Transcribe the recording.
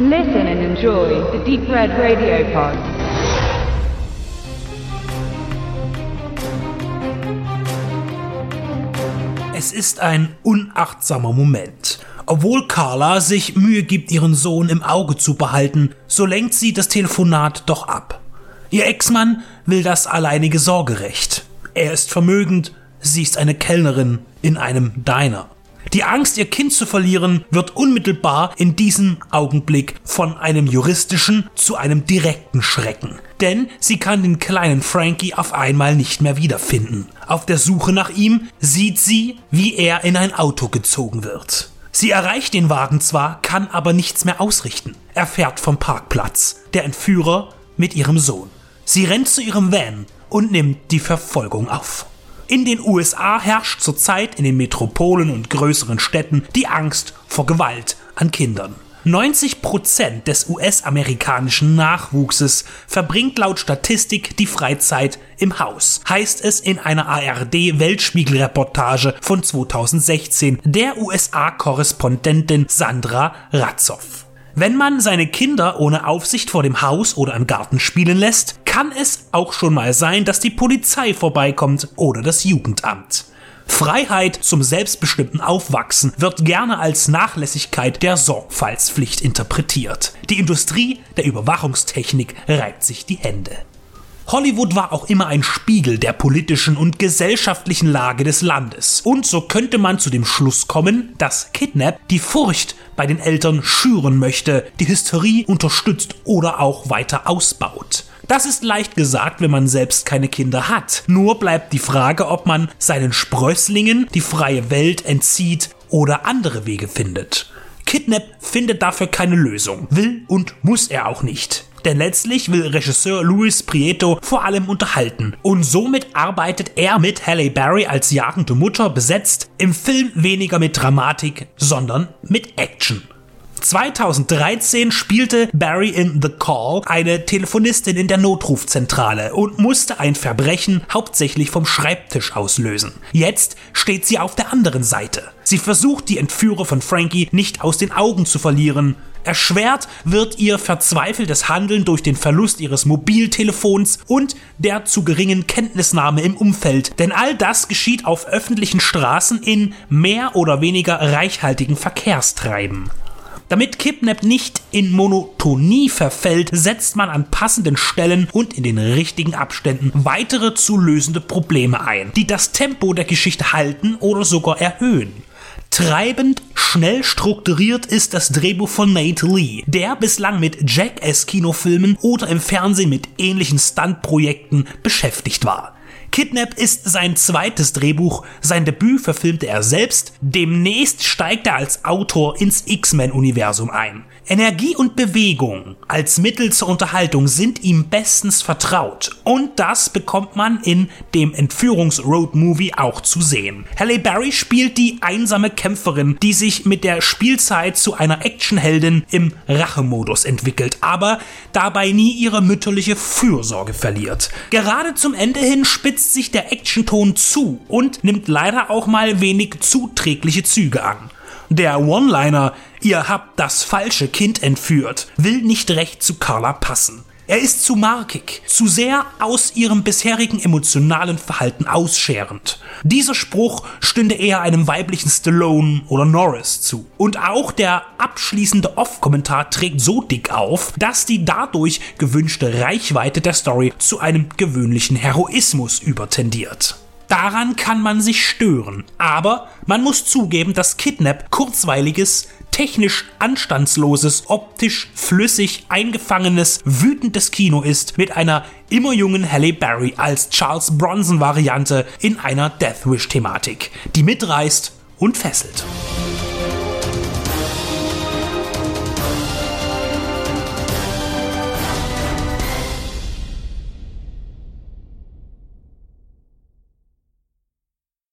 Listen and enjoy the Deep Red Radio Pod. Es ist ein unachtsamer Moment. Obwohl Carla sich Mühe gibt, ihren Sohn im Auge zu behalten, so lenkt sie das Telefonat doch ab. Ihr Ex-Mann will das alleinige Sorgerecht. Er ist vermögend, sie ist eine Kellnerin in einem Diner. Die Angst, ihr Kind zu verlieren, wird unmittelbar in diesem Augenblick von einem juristischen zu einem direkten Schrecken. Denn sie kann den kleinen Frankie auf einmal nicht mehr wiederfinden. Auf der Suche nach ihm sieht sie, wie er in ein Auto gezogen wird. Sie erreicht den Wagen zwar, kann aber nichts mehr ausrichten. Er fährt vom Parkplatz. Der Entführer mit ihrem Sohn. Sie rennt zu ihrem Van und nimmt die Verfolgung auf. In den USA herrscht zurzeit in den Metropolen und größeren Städten die Angst vor Gewalt an Kindern. 90 Prozent des US-amerikanischen Nachwuchses verbringt laut Statistik die Freizeit im Haus, heißt es in einer ARD-Weltspiegel-Reportage von 2016 der USA-Korrespondentin Sandra Ratzow. Wenn man seine Kinder ohne Aufsicht vor dem Haus oder im Garten spielen lässt, kann es auch schon mal sein, dass die Polizei vorbeikommt oder das Jugendamt. Freiheit zum selbstbestimmten Aufwachsen wird gerne als Nachlässigkeit der Sorgfaltspflicht interpretiert. Die Industrie der Überwachungstechnik reibt sich die Hände. Hollywood war auch immer ein Spiegel der politischen und gesellschaftlichen Lage des Landes. Und so könnte man zu dem Schluss kommen, dass Kidnap die Furcht bei den Eltern schüren möchte, die Hysterie unterstützt oder auch weiter ausbaut. Das ist leicht gesagt, wenn man selbst keine Kinder hat. Nur bleibt die Frage, ob man seinen Sprösslingen die freie Welt entzieht oder andere Wege findet. Kidnap findet dafür keine Lösung, will und muss er auch nicht. Denn letztlich will Regisseur Luis Prieto vor allem unterhalten. Und somit arbeitet er mit Halle Berry als jagende Mutter besetzt im Film weniger mit Dramatik, sondern mit Action. 2013 spielte Barry in The Call eine Telefonistin in der Notrufzentrale und musste ein Verbrechen hauptsächlich vom Schreibtisch auslösen. Jetzt steht sie auf der anderen Seite. Sie versucht, die Entführer von Frankie nicht aus den Augen zu verlieren. Erschwert wird ihr verzweifeltes Handeln durch den Verlust ihres Mobiltelefons und der zu geringen Kenntnisnahme im Umfeld, denn all das geschieht auf öffentlichen Straßen in mehr oder weniger reichhaltigen Verkehrstreiben. Damit Kidnap nicht in Monotonie verfällt, setzt man an passenden Stellen und in den richtigen Abständen weitere zu lösende Probleme ein, die das Tempo der Geschichte halten oder sogar erhöhen. Treibend, schnell strukturiert ist das Drehbuch von Nate Lee, der bislang mit Jackass-Kinofilmen oder im Fernsehen mit ähnlichen Stuntprojekten beschäftigt war. Kidnap ist sein zweites Drehbuch, sein Debüt verfilmte er selbst, demnächst steigt er als Autor ins X-Men-Universum ein. Energie und Bewegung als Mittel zur Unterhaltung sind ihm bestens vertraut und das bekommt man in dem Entführungs-Road-Movie auch zu sehen. Halle Berry spielt die einsame Kämpferin, die sich mit der Spielzeit zu einer Actionheldin im Rachemodus entwickelt, aber dabei nie ihre mütterliche Fürsorge verliert. Gerade zum Ende hin spitzt sich der Actionton zu und nimmt leider auch mal wenig zuträgliche Züge an. Der One-Liner, ihr habt das falsche Kind entführt, will nicht recht zu Carla passen. Er ist zu markig, zu sehr aus ihrem bisherigen emotionalen Verhalten ausscherend. Dieser Spruch stünde eher einem weiblichen Stallone oder Norris zu. Und auch der abschließende Off-Kommentar trägt so dick auf, dass die dadurch gewünschte Reichweite der Story zu einem gewöhnlichen Heroismus übertendiert. Daran kann man sich stören. Aber man muss zugeben, dass Kidnap kurzweiliges, technisch anstandsloses, optisch flüssig eingefangenes, wütendes Kino ist mit einer immer jungen Halle Berry als Charles Bronson Variante in einer Death Wish Thematik, die mitreißt und fesselt.